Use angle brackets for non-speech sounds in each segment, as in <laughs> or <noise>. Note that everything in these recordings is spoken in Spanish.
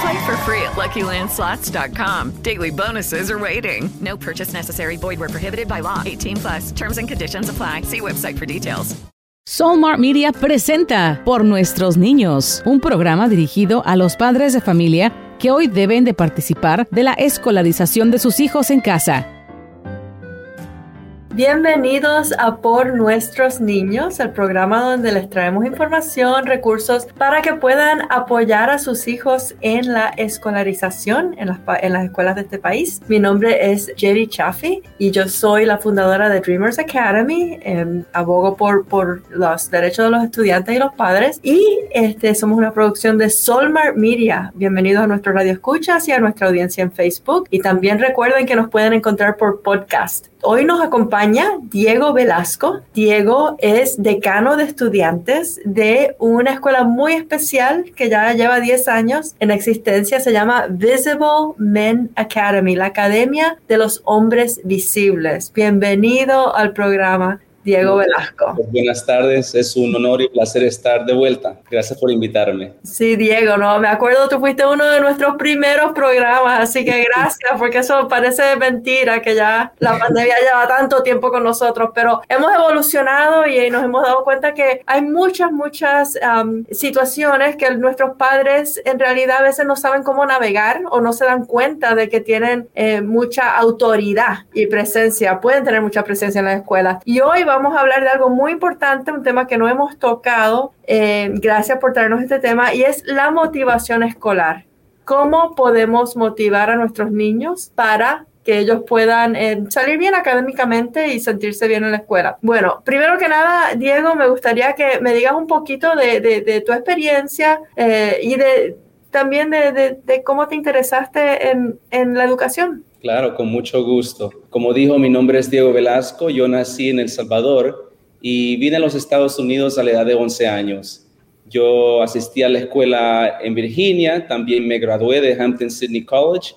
Play for free at LuckyLandSlots.com. Daily bonuses are waiting. No purchase necessary. Void where prohibited by law. 18 plus. Terms and conditions apply. See website for details. Soulmart Media presenta Por Nuestros Niños, un programa dirigido a los padres de familia que hoy deben de participar de la escolarización de sus hijos en casa. Bienvenidos a Por Nuestros Niños, el programa donde les traemos información, recursos para que puedan apoyar a sus hijos en la escolarización en las, escuelas de este país. Mi nombre es Jerry Chaffee y yo soy la fundadora de Dreamers Academy. Eh, abogo por, por los derechos de los estudiantes y los padres y este, somos una producción de Solmar Media. Bienvenidos a nuestro radio escuchas y a nuestra audiencia en Facebook. Y también recuerden que nos pueden encontrar por podcast. Hoy nos acompaña Diego Velasco. Diego es decano de estudiantes de una escuela muy especial que ya lleva 10 años en existencia. Se llama Visible Men Academy, la Academia de los Hombres Visibles. Bienvenido al programa. Diego Velasco. Pues buenas tardes, es un honor y placer estar de vuelta. Gracias por invitarme. Sí, Diego, no, me acuerdo, tú fuiste uno de nuestros primeros programas, así que gracias, porque eso parece mentira que ya la pandemia lleva tanto tiempo con nosotros, pero hemos evolucionado y nos hemos dado cuenta que hay muchas, muchas um, situaciones que nuestros padres en realidad a veces no saben cómo navegar o no se dan cuenta de que tienen eh, mucha autoridad y presencia, pueden tener mucha presencia en la escuela. Y hoy vamos vamos a hablar de algo muy importante, un tema que no hemos tocado. Eh, gracias por traernos este tema y es la motivación escolar. ¿Cómo podemos motivar a nuestros niños para que ellos puedan eh, salir bien académicamente y sentirse bien en la escuela. Bueno, primero que nada, Diego, me gustaría que me digas un poquito de, de, tu experiencia eh, y de, también de, de, cómo te interesaste en, en la educación. Claro, con mucho gusto. Como dijo, mi nombre es Diego Velasco, yo nací en El Salvador y vine a los Estados Unidos a la edad de 11 años. Yo asistí a la escuela en Virginia, también me gradué de Hampton Sydney College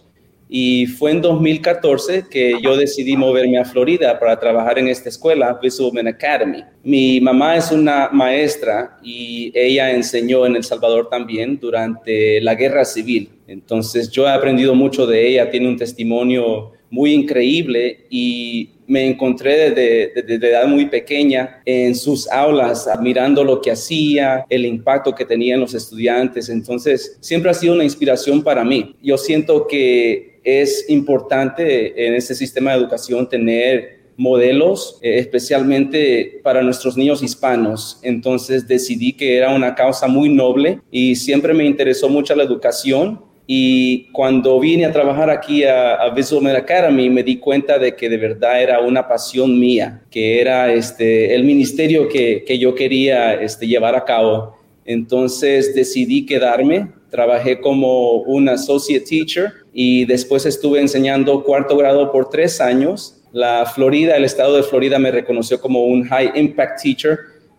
y fue en 2014 que yo decidí moverme a Florida para trabajar en esta escuela, Visual Academy. Mi mamá es una maestra y ella enseñó en El Salvador también durante la guerra civil. Entonces yo he aprendido mucho de ella, tiene un testimonio muy increíble y me encontré desde, desde, edad muy pequeña en sus aulas, admirando lo que hacía, el impacto que tenía en los estudiantes. Entonces, siempre ha sido una inspiración para mí. Yo siento que es importante en este sistema de educación tener modelos, eh, especialmente para nuestros niños hispanos. Entonces decidí que era una causa muy noble y siempre me interesó mucho la educación. Y cuando vine a trabajar aquí a, a Visual Academy, me di cuenta de que de verdad era una pasión mía, que era este, el ministerio que, que yo quería este, llevar a cabo. Entonces decidí quedarme, trabajé como un associate teacher y después estuve enseñando cuarto grado por tres años. La Florida, el estado de Florida me reconoció como un high impact teacher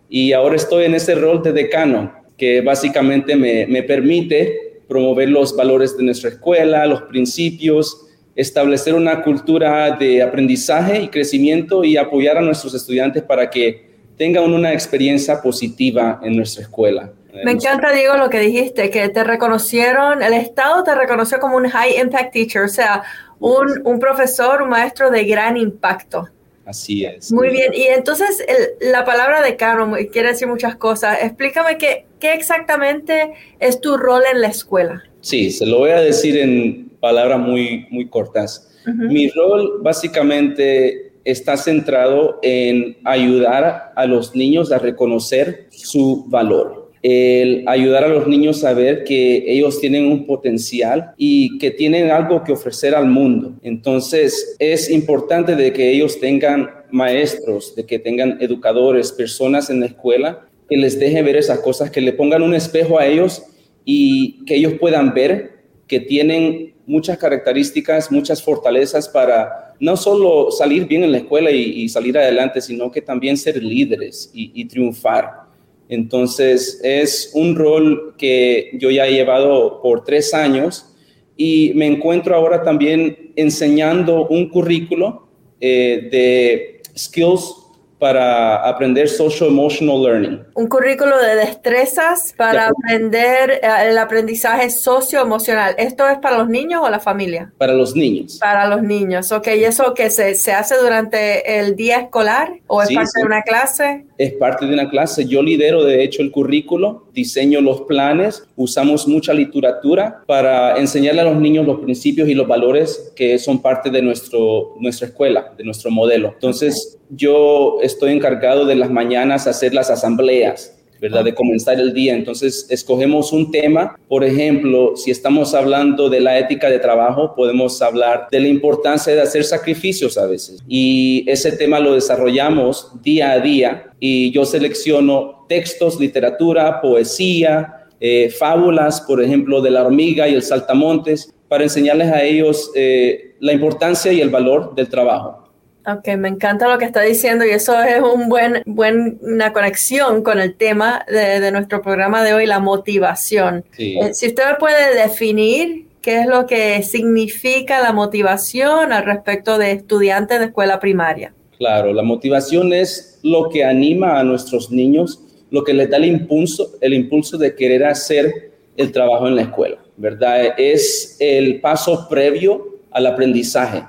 y ahora estoy en ese rol de decano que básicamente me, me permite promover los valores de nuestra escuela, los principios, establecer una cultura de aprendizaje y crecimiento y apoyar a nuestros estudiantes para que tengan una experiencia positiva en nuestra escuela. Me encanta, Diego, lo que dijiste, que te reconocieron, el Estado te reconoció como un high impact teacher, o sea, un, un profesor, un maestro de gran impacto. Así es. Muy bien, y entonces la palabra decano quiere decir muchas cosas. Explícame qué, qué exactamente es tu rol en la escuela. Sí, se lo voy a decir en palabras muy, muy cortas. Mi rol básicamente está centrado en ayudar a los niños a reconocer su valor. El ayudar a los niños a ver que ellos tienen un potencial y que tienen algo que ofrecer al mundo. Entonces, es importante de que ellos tengan maestros, de que tengan educadores, personas en la escuela que les dejen ver esas cosas, que le pongan un espejo a ellos y que ellos puedan ver que tienen muchas características, muchas fortalezas para no solo salir bien en la escuela y, salir adelante, sino que también ser líderes y, triunfar. Entonces, es un rol que yo ya he llevado por tres años y me encuentro ahora también enseñando un currículo eh, de skills para aprender social emotional learning. Un currículo de destrezas para aprender eh, el aprendizaje socioemocional. ¿Esto es para los niños o la familia? Para los niños. Para los niños, ok. ¿Y eso que se, se hace durante el día escolar o es parte de una clase? Es parte de una clase. Yo lidero, de hecho, el currículo, diseño los planes, usamos mucha literatura para enseñarle a los niños los principios y los valores que son parte de nuestro, nuestra escuela, de nuestro modelo. Entonces, yo estoy encargado de las mañanas hacer las asambleas, ¿verdad? De comenzar el día. Entonces, escogemos un tema. Por ejemplo, si estamos hablando de la ética de trabajo, podemos hablar de la importancia de hacer sacrificios a veces. Y ese tema lo desarrollamos día a día y yo selecciono textos, literatura, poesía, eh, fábulas, por ejemplo, de la hormiga y el saltamontes, para enseñarles a ellos eh, la importancia y el valor del trabajo. Ok, me encanta lo que está diciendo y eso es un buen, buena conexión con el tema de, nuestro programa de hoy, la motivación. Eh, si usted puede definir qué es lo que significa la motivación al respecto de estudiantes de escuela primaria. Claro, la motivación es lo que anima a nuestros niños, lo que les da el impulso, el impulso de querer hacer el trabajo en la escuela, ¿verdad? Es el paso previo al aprendizaje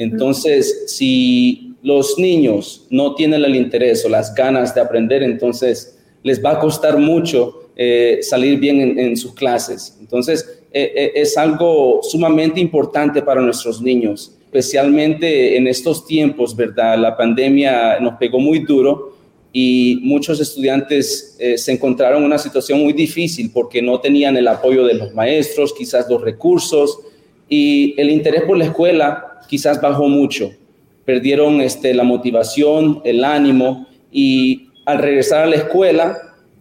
entonces, si los niños no tienen el interés o las ganas de aprender, entonces les va a costar mucho eh, salir bien en, sus clases. Entonces, eh, eh, es algo sumamente importante para nuestros niños, especialmente en estos tiempos, ¿verdad? La pandemia nos pegó muy duro y muchos estudiantes se encontraron en una situación muy difícil porque no tenían el apoyo de los maestros, quizás los recursos y el interés por la escuela quizás bajó mucho, perdieron este, la motivación, el ánimo y al regresar a la escuela,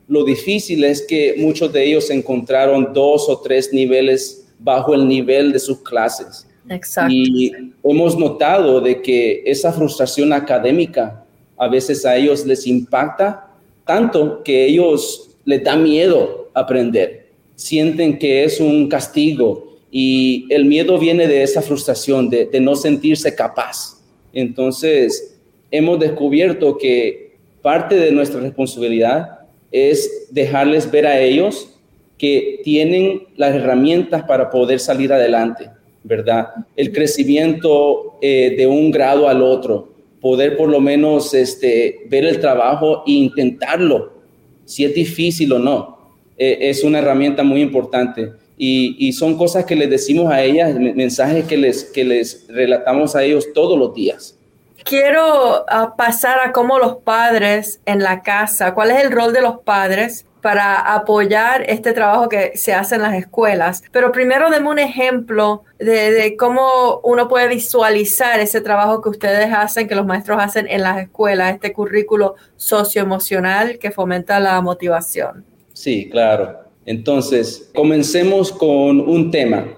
lo difícil es que muchos de ellos encontraron dos o tres niveles bajo el nivel de sus clases. Exacto. Y hemos notado de que esa frustración académica a veces a ellos les impacta tanto que ellos les da miedo aprender. Sienten que es un castigo, y el miedo viene de esa frustración, de, no sentirse capaz. Entonces, hemos descubierto que parte de nuestra responsabilidad es dejarles ver a ellos que tienen las herramientas para poder salir adelante, ¿verdad? El crecimiento eh, de un grado al otro, poder por lo menos este, ver el trabajo e intentarlo, si es difícil o no, eh, es una herramienta muy importante y, son cosas que les decimos a ellas, mensajes que les, que les relatamos a ellos todos los días. Quiero ah, pasar a cómo los padres en la casa, cuál es el rol de los padres para apoyar este trabajo que se hace en las escuelas. Pero primero deme un ejemplo de, de, cómo uno puede visualizar ese trabajo que ustedes hacen, que los maestros hacen en las escuelas, este currículo socioemocional que fomenta la motivación. Sí, claro. Entonces, comencemos con un tema.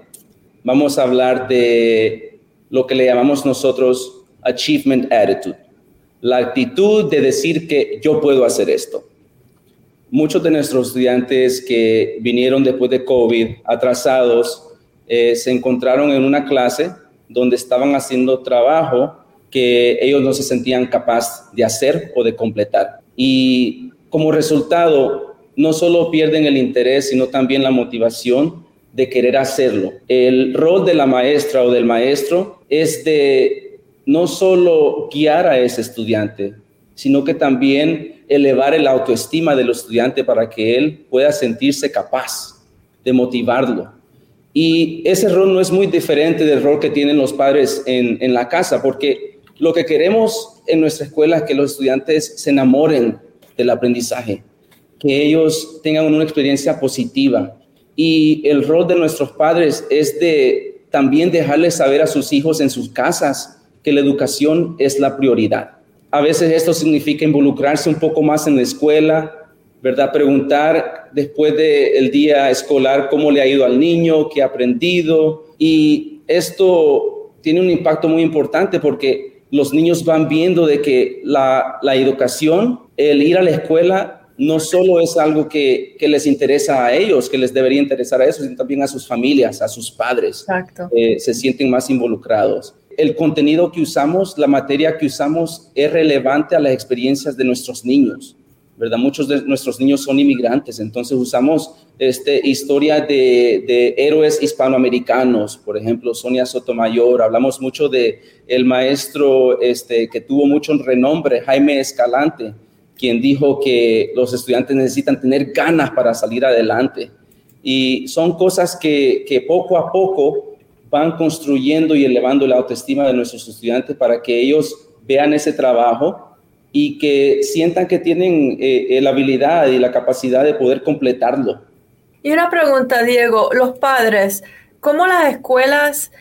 Vamos a hablar de lo que le llamamos nosotros achievement attitude, la actitud de decir que yo puedo hacer esto. Muchos de nuestros estudiantes que vinieron después de COVID atrasados eh, se encontraron en una clase donde estaban haciendo trabajo que ellos no se sentían capaces de hacer o de completar. y como resultado no solo pierden el interés, sino también la motivación de querer hacerlo. El rol de la maestra o del maestro es de no solo guiar a ese estudiante, sino que también elevar el autoestima del estudiante para que él pueda sentirse capaz de motivarlo. Y ese rol no es muy diferente del rol que tienen los padres en, en la casa, porque lo que queremos en nuestra escuela es que los estudiantes se enamoren del aprendizaje, que ellos tengan una experiencia positiva. Y el rol de nuestros padres es de también dejarles saber a sus hijos en sus casas que la educación es la prioridad. A veces esto significa involucrarse un poco más en la escuela, ¿verdad? Preguntar después del día escolar cómo le ha ido al niño, qué ha aprendido. Y esto tiene un impacto muy importante porque los niños van viendo de que la, educación, el ir a la escuela, no solo es algo que, les interesa a ellos, que les debería interesar a ellos, sino también a sus familias, a sus padres. Exacto. Eh, se sienten más involucrados. El contenido que usamos, la materia que usamos es relevante a las experiencias de nuestros niños. ¿verdad? Muchos de nuestros niños son inmigrantes, entonces usamos este, historia de, héroes hispanoamericanos, por ejemplo, Sonia Sotomayor, hablamos mucho de el maestro este, que tuvo mucho renombre, Jaime Escalante, quien dijo que los estudiantes necesitan tener ganas para salir adelante. Y son cosas que, que poco a poco van construyendo y elevando la autoestima de nuestros estudiantes para que ellos vean ese trabajo y que sientan que tienen eh, la habilidad y la capacidad de poder completarlo. Y una pregunta, Diego, los padres, ¿cómo las escuelas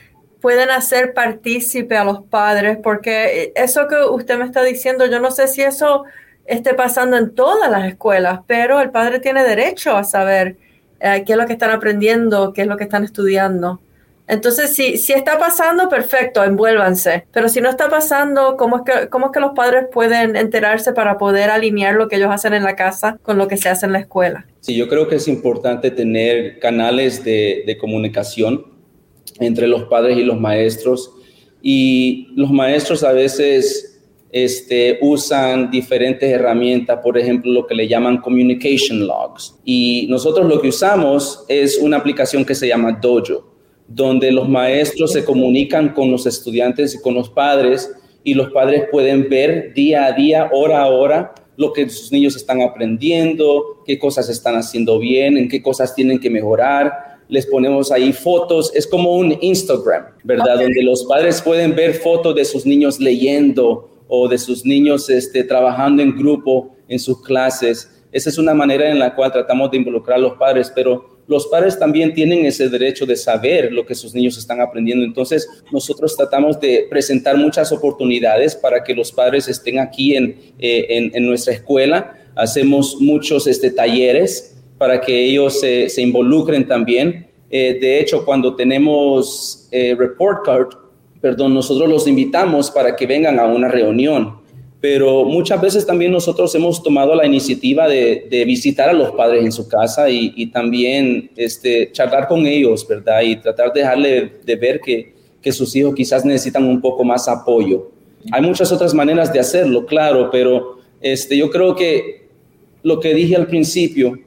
pueden hacer partícipe a los padres? Porque eso que usted me está diciendo, yo no sé si eso esté pasando en todas las escuelas, pero el padre tiene derecho a saber eh, qué es lo que están aprendiendo, qué es lo que están estudiando. Entonces, si, si está pasando, perfecto, envuélvanse. Pero si no está pasando, ¿cómo es, que, ¿cómo es que los padres pueden enterarse para poder alinear lo que ellos hacen en la casa con lo que se hace en la escuela? Sí, yo creo que es importante tener canales de, de comunicación entre los padres y los maestros. Y los maestros a veces este, usan diferentes herramientas, por ejemplo, lo que le llaman communication logs. Y nosotros lo que usamos es una aplicación que se llama Dojo donde los maestros se comunican con los estudiantes y con los padres y los padres pueden ver día a día, hora a hora, lo que sus niños están aprendiendo, qué cosas están haciendo bien, en qué cosas tienen que mejorar. Les ponemos ahí fotos, es como un Instagram, ¿verdad? Donde los padres pueden ver fotos de sus niños leyendo o de sus niños este, trabajando en grupo en sus clases. Esa es una manera en la cual tratamos de involucrar a los padres, pero los padres también tienen ese derecho de saber lo que sus niños están aprendiendo. Entonces, nosotros tratamos de presentar muchas oportunidades para que los padres estén aquí en, eh, nuestra escuela. Hacemos muchos este, talleres para que ellos se, involucren también. Eh, de hecho, cuando tenemos eh, report card, perdón, nosotros los invitamos para que vengan a una reunión pero muchas veces también nosotros hemos tomado la iniciativa de, visitar a los padres en su casa y, también este, charlar con ellos, ¿verdad? Y tratar de dejarle de ver que, que, sus hijos quizás necesitan un poco más apoyo. Hay muchas otras maneras de hacerlo, claro, pero este, yo creo que lo que dije al principio,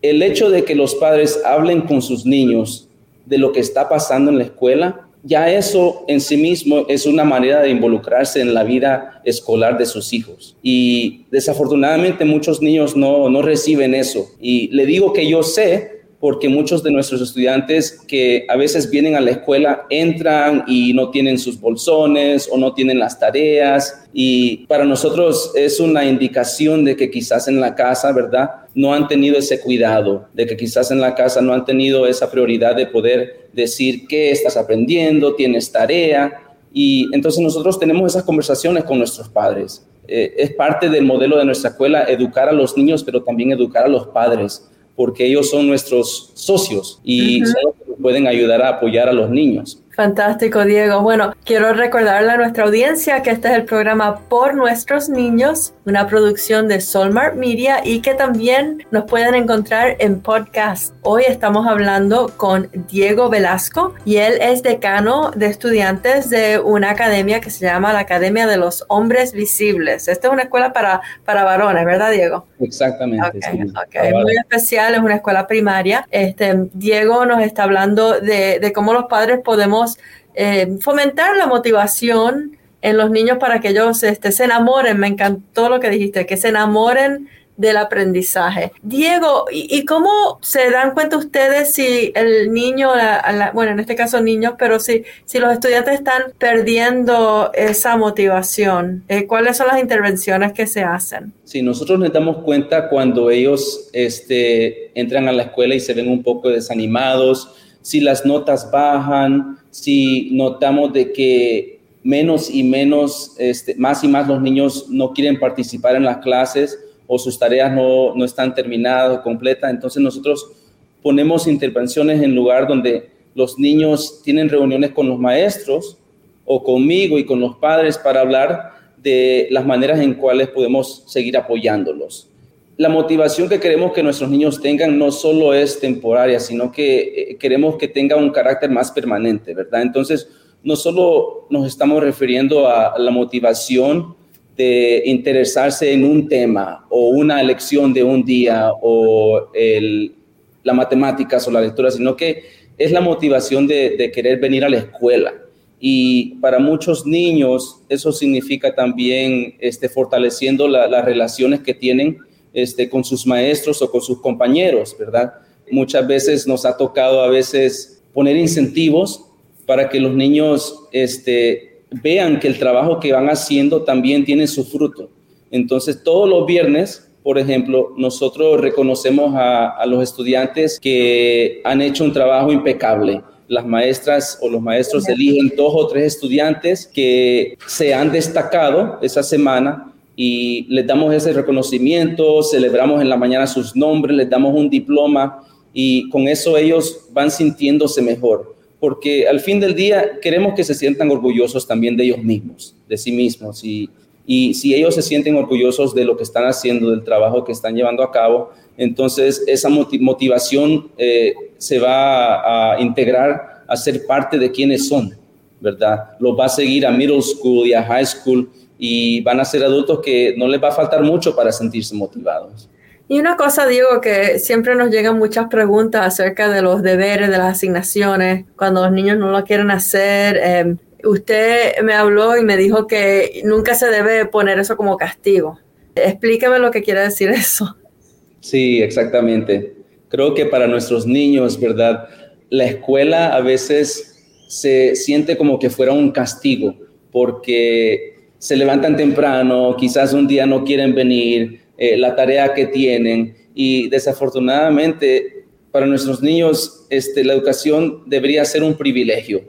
el hecho de que los padres hablen con sus niños de lo que está pasando en la escuela, ya eso en sí mismo es una manera de involucrarse en la vida escolar de sus hijos. Y desafortunadamente muchos niños no, no reciben eso. Y le digo que yo sé porque muchos de nuestros estudiantes que a veces vienen a la escuela entran y no tienen sus bolsones o no tienen las tareas y para nosotros es una indicación de que quizás en la casa, ¿verdad? No han tenido ese cuidado, de que quizás en la casa no han tenido esa prioridad de poder decir qué estás aprendiendo, tienes tarea y entonces nosotros tenemos esas conversaciones con nuestros padres. Eh, es parte del modelo de nuestra escuela educar a los niños, pero también educar a los padres porque ellos son nuestros socios y pueden ayudar a apoyar a los niños. Fantástico, Diego. Bueno, quiero recordarle a nuestra audiencia que este es el programa Por Nuestros Niños, una producción de Solmart Media y que también nos pueden encontrar en podcast. Hoy estamos hablando con Diego Velasco y él es decano de estudiantes de una academia que se llama la Academia de los Hombres Visibles. Esta es una escuela para, para varones, ¿verdad, Diego? Exactamente. Okay, Muy especial, es una escuela primaria. Este, Diego nos está hablando de, de cómo los padres podemos eh, fomentar la motivación en los niños para que ellos este, se enamoren. Me encantó lo que dijiste, que se enamoren del aprendizaje. Diego, ¿y, cómo se dan cuenta ustedes si el niño, bueno, en este caso niños, pero si, si los estudiantes están perdiendo esa motivación? Eh, ¿Cuáles son las intervenciones que se hacen? Sí, nosotros nos damos cuenta cuando ellos este, entran a la escuela y se ven un poco desanimados, si las notas bajan, si notamos de que menos y menos, este, más y más los niños no quieren participar en las clases o sus tareas no, no están terminadas o completas, entonces nosotros ponemos intervenciones en lugar donde los niños tienen reuniones con los maestros o conmigo y con los padres para hablar de las maneras en cuales podemos seguir apoyándolos la motivación que queremos que nuestros niños tengan no solo es temporaria, sino que eh, queremos que tenga un carácter más permanente, ¿verdad? Entonces, no solo nos estamos refiriendo a la motivación de interesarse en un tema o una lección de un día o la matemáticas o la lectura, sino que es la motivación de, querer venir a la escuela. Y para muchos niños eso significa también este, fortaleciendo las relaciones que tienen este, con sus maestros o con sus compañeros, ¿verdad? Muchas veces nos ha tocado a veces poner incentivos para que los niños este, vean que el trabajo que van haciendo también tiene su fruto. Entonces, todos los viernes, por ejemplo, nosotros reconocemos a, a los estudiantes que han hecho un trabajo impecable las maestras o los maestros eligen dos o tres estudiantes que se han destacado esa semana y les damos ese reconocimiento, celebramos en la mañana sus nombres, les damos un diploma y con eso ellos van sintiéndose mejor, porque al fin del día queremos que se sientan orgullosos también de ellos mismos, de sí mismos y, y si ellos se sienten orgullosos de lo que están haciendo, del trabajo que están llevando a cabo, entonces esa motivación eh, se va a integrar a ser parte de quienes son, ¿verdad? Los va a seguir a middle school y a high school y van a ser adultos que no les va a faltar mucho para sentirse motivados. Y una cosa, Diego, que siempre nos llegan muchas preguntas acerca de los deberes, de las asignaciones, cuando los niños no lo quieren hacer. Em, usted me habló y me dijo que nunca se debe poner eso como castigo. Explíqueme lo que quiere decir <laughs> eso. Sí, exactamente. Creo que para nuestros niños, ¿verdad? La escuela a veces se siente como que fuera un castigo, porque se levantan temprano, quizás un día no quieren venir, eh, la tarea que tienen y desafortunadamente para nuestros niños este, la educación debería ser un privilegio,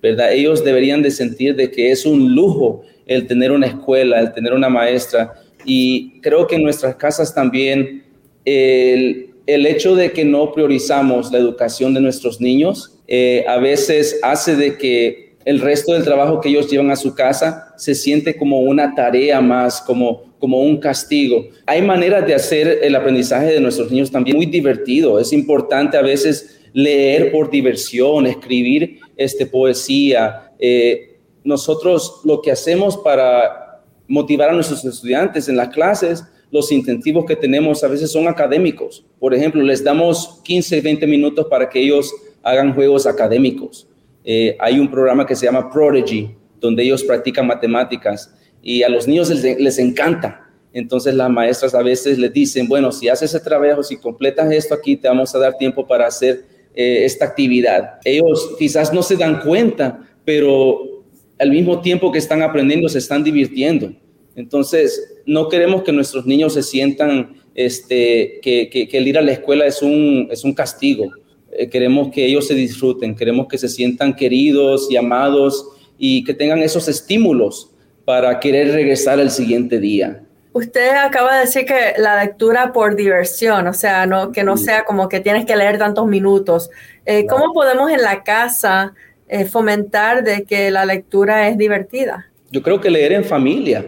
¿verdad? Ellos deberían de sentir de que es un lujo el tener una escuela, el tener una maestra y creo que en nuestras casas también el, hecho de que no priorizamos la educación de nuestros niños eh, a veces hace de que el resto del trabajo que ellos llevan a su casa se siente como una tarea más, como, como un castigo. Hay maneras de hacer el aprendizaje de nuestros niños también muy divertido. Es importante a veces leer por diversión, escribir este, poesía. Eh, nosotros lo que hacemos para motivar a nuestros estudiantes en las clases, los incentivos que tenemos a veces son académicos. Por ejemplo, les damos 15, 20 minutos para que ellos hagan juegos académicos eh, hay un programa que se llama Prodigy, donde ellos practican matemáticas y a los niños les, encanta. Entonces las maestras a veces les dicen, bueno, si haces ese trabajo, si completas esto aquí, te vamos a dar tiempo para hacer eh, esta actividad. Ellos quizás no se dan cuenta, pero al mismo tiempo que están aprendiendo, se están divirtiendo. Entonces, no queremos que nuestros niños se sientan este, que, el ir a la escuela es un, es un castigo eh, queremos que ellos se disfruten, queremos que se sientan queridos y amados y que tengan esos estímulos para querer regresar el siguiente día. Usted acaba de decir que la lectura por diversión, o sea, no, que no sea como que tienes que leer tantos minutos. Eh, ¿Cómo podemos en la casa eh, fomentar de que la lectura es divertida? Yo creo que leer en familia.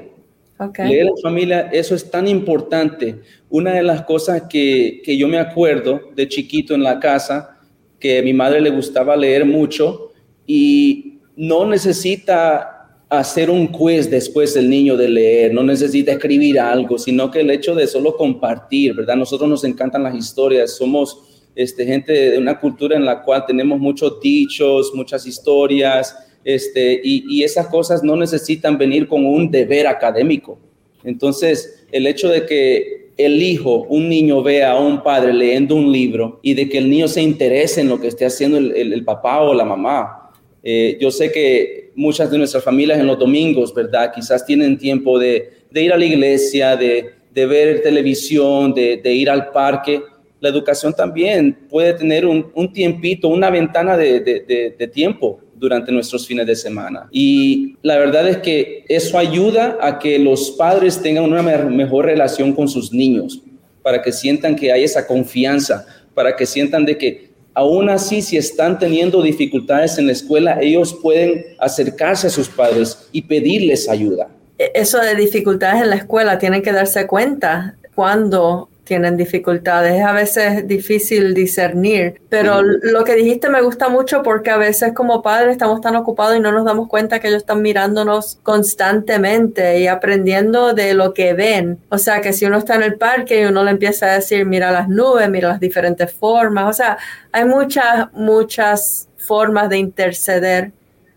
Leer en familia, eso es tan importante. Una de las cosas que, que yo me acuerdo de chiquito en la casa, que mi madre le gustaba leer mucho y no necesita hacer un quiz después del niño de leer, no necesita escribir algo, sino que el hecho de solo compartir, ¿verdad? Nosotros nos encantan las historias, somos este, gente de una cultura en la cual tenemos muchos dichos, muchas historias, este, y, y esas cosas no necesitan venir con un deber académico. Entonces, el hecho de que el hijo, un niño vea a un padre leyendo un libro y de que el niño se interese en lo que esté haciendo el, el, papá o la mamá. Eh, yo sé que muchas de nuestras familias en los domingos, ¿verdad? Quizás tienen tiempo de, ir a la iglesia, de, ver televisión, de, ir al parque. La educación también puede tener un, tiempito, una ventana de, tiempo durante nuestros fines de semana. Y la verdad es que eso ayuda a que los padres tengan una mejor relación con sus niños, para que sientan que hay esa confianza, para que sientan de que aún así, si están teniendo dificultades en la escuela, ellos pueden acercarse a sus padres y pedirles ayuda. E, eso de dificultades en la escuela, tienen que darse cuenta cuando tienen dificultades. Es a veces difícil discernir, pero lo que dijiste me gusta mucho porque a veces como padres estamos tan ocupados y no nos damos cuenta que ellos están mirándonos constantemente y aprendiendo de lo que ven. O sea, que si uno está en el parque y uno le empieza a decir, mira las nubes, mira las diferentes formas, o sea, hay muchas, muchas formas de interceder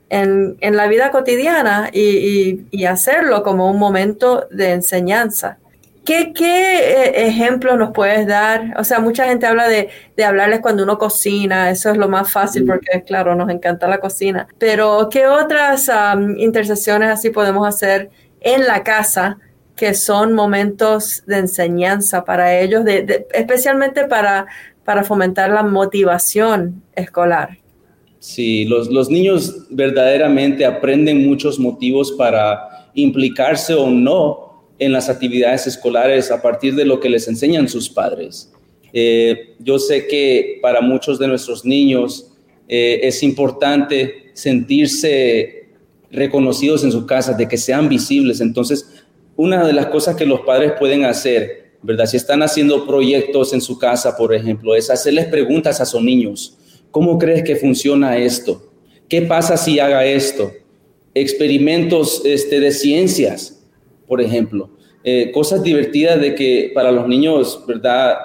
en, en, la vida cotidiana y, y, y, hacerlo como un momento de enseñanza. ¿Qué, qué eh, nos puedes dar? O sea, mucha gente habla de, de, hablarles cuando uno cocina, eso es lo más fácil porque, claro, nos encanta la cocina. Pero, ¿qué otras intercesiones así podemos hacer en la casa que son momentos de enseñanza para ellos, de, especialmente para, para fomentar la motivación escolar? Sí, los, los niños verdaderamente aprenden muchos motivos para implicarse o no en las actividades escolares a partir de lo que les enseñan sus padres. Eh, yo sé que para muchos de nuestros niños eh, es importante sentirse reconocidos en su casa, de que sean visibles. Entonces, una de las cosas que los padres pueden hacer, ¿verdad? Si están haciendo proyectos en su casa, por ejemplo, es hacerles preguntas a sus niños. ¿Cómo crees que funciona esto? ¿Qué pasa si haga esto? Experimentos este, de ciencias por ejemplo. Eh, cosas divertidas de que para los niños, ¿verdad?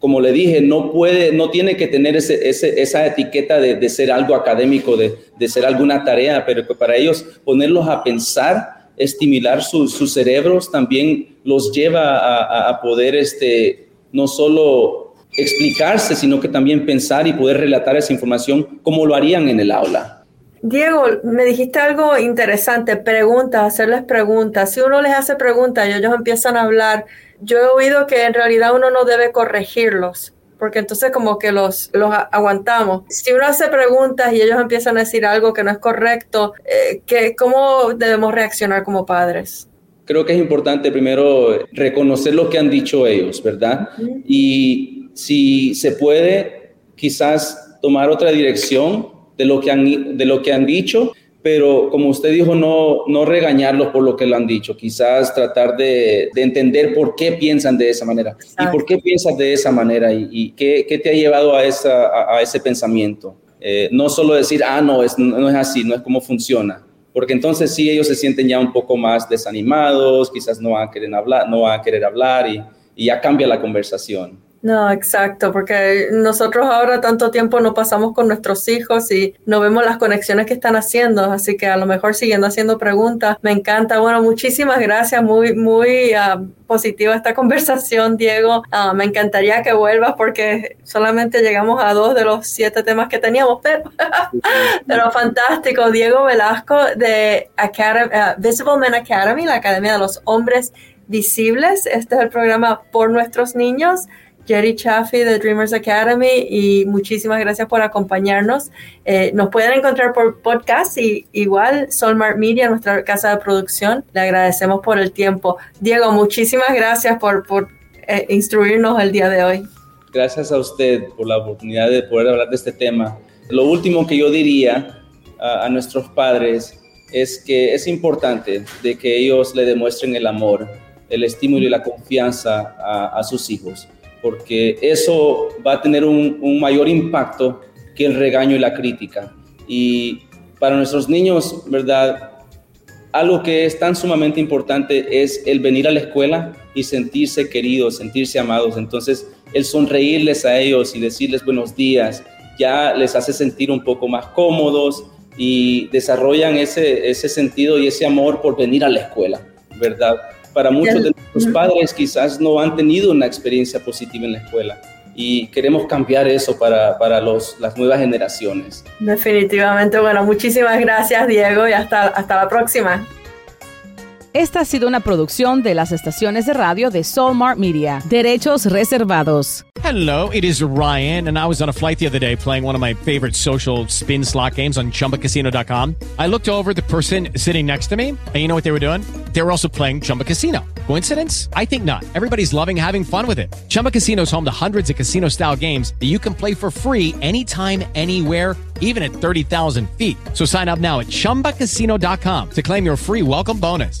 Como le dije, no puede, no tiene que tener ese, esa etiqueta de, ser algo académico, de, ser alguna tarea, pero que para ellos ponerlos a pensar, estimular sus cerebros, también los lleva a, poder este, no solo explicarse, sino que también pensar y poder relatar esa información como lo harían en el aula. Diego, me dijiste algo interesante, preguntas, hacerles preguntas. Si uno les hace preguntas y ellos empiezan a hablar, yo he oído que en realidad uno no debe corregirlos, porque entonces como que los, los aguantamos. Si uno hace preguntas y ellos empiezan a decir algo que no es correcto, eh, ¿cómo debemos reaccionar como padres? Creo que es importante primero reconocer lo que han dicho ellos, ¿verdad? Y si se puede, quizás tomar otra dirección de lo que han, de lo que han dicho, pero como usted dijo, no, no regañarlos por lo que lo han dicho, quizás tratar de, de entender por qué piensan de esa manera y por qué piensas de esa manera y, qué, qué, te ha llevado a, esa, a, ese pensamiento. Eh, no solo decir, ah, no, es, no es así, no es como funciona, porque entonces sí ellos se sienten ya un poco más desanimados, quizás no van a querer hablar, no van a querer hablar y, y ya cambia la conversación. No, exacto, porque nosotros ahora tanto tiempo no pasamos con nuestros hijos y no vemos las conexiones que están haciendo, así que a lo mejor siguiendo haciendo preguntas, me encanta. Bueno, muchísimas gracias, muy, muy uh, positiva esta <laughs> conversación, Diego. Uh, me encantaría que vuelvas porque solamente llegamos a dos de los siete temas que teníamos, pero, <laughs> pero fantástico. Diego Velasco de Academy, uh, Visible Men Academy, la Academia de los Hombres Visibles. Este es el programa por nuestros niños. Jerry Chaffee de Dreamers Academy y muchísimas gracias por acompañarnos. Eh, nos pueden encontrar por podcast y igual Solmart Media, nuestra casa de producción. Le agradecemos por el tiempo. Diego, muchísimas gracias por, por eh, instruirnos el día de hoy. Gracias a usted por la oportunidad de poder hablar de este tema. Lo último que yo diría a, a nuestros padres es que es importante de que ellos le demuestren el amor, el estímulo y la confianza a, a sus hijos, porque eso va a tener un, un, mayor impacto que el regaño y la crítica. Y para nuestros niños, ¿verdad? Algo que es tan sumamente importante es el venir a la escuela y sentirse queridos, sentirse amados. Entonces, el sonreírles a ellos y decirles buenos días ya les hace sentir un poco más cómodos, y desarrollan ese, ese sentido y ese amor por venir a la escuela, ¿verdad? Para muchos de nuestros padres quizás no han tenido una experiencia positiva en la escuela y queremos cambiar eso para, para los, las nuevas generaciones. Definitivamente, bueno, muchísimas gracias Diego y hasta, hasta la próxima. Esta ha sido una producción de las estaciones de radio de Soulmart Media. Derechos reservados. Hello, it is Ryan, and I was on a flight the other day playing one of my favorite social spin slot games on chumbacasino.com. I looked over the person sitting next to me, and you know what they were doing? They were also playing Chumba Casino. Coincidence? I think not. Everybody's loving having fun with it. Chumba Casino is home to hundreds of casino style games that you can play for free anytime, anywhere, even at 30,000 feet. So sign up now at chumbacasino.com to claim your free welcome bonus.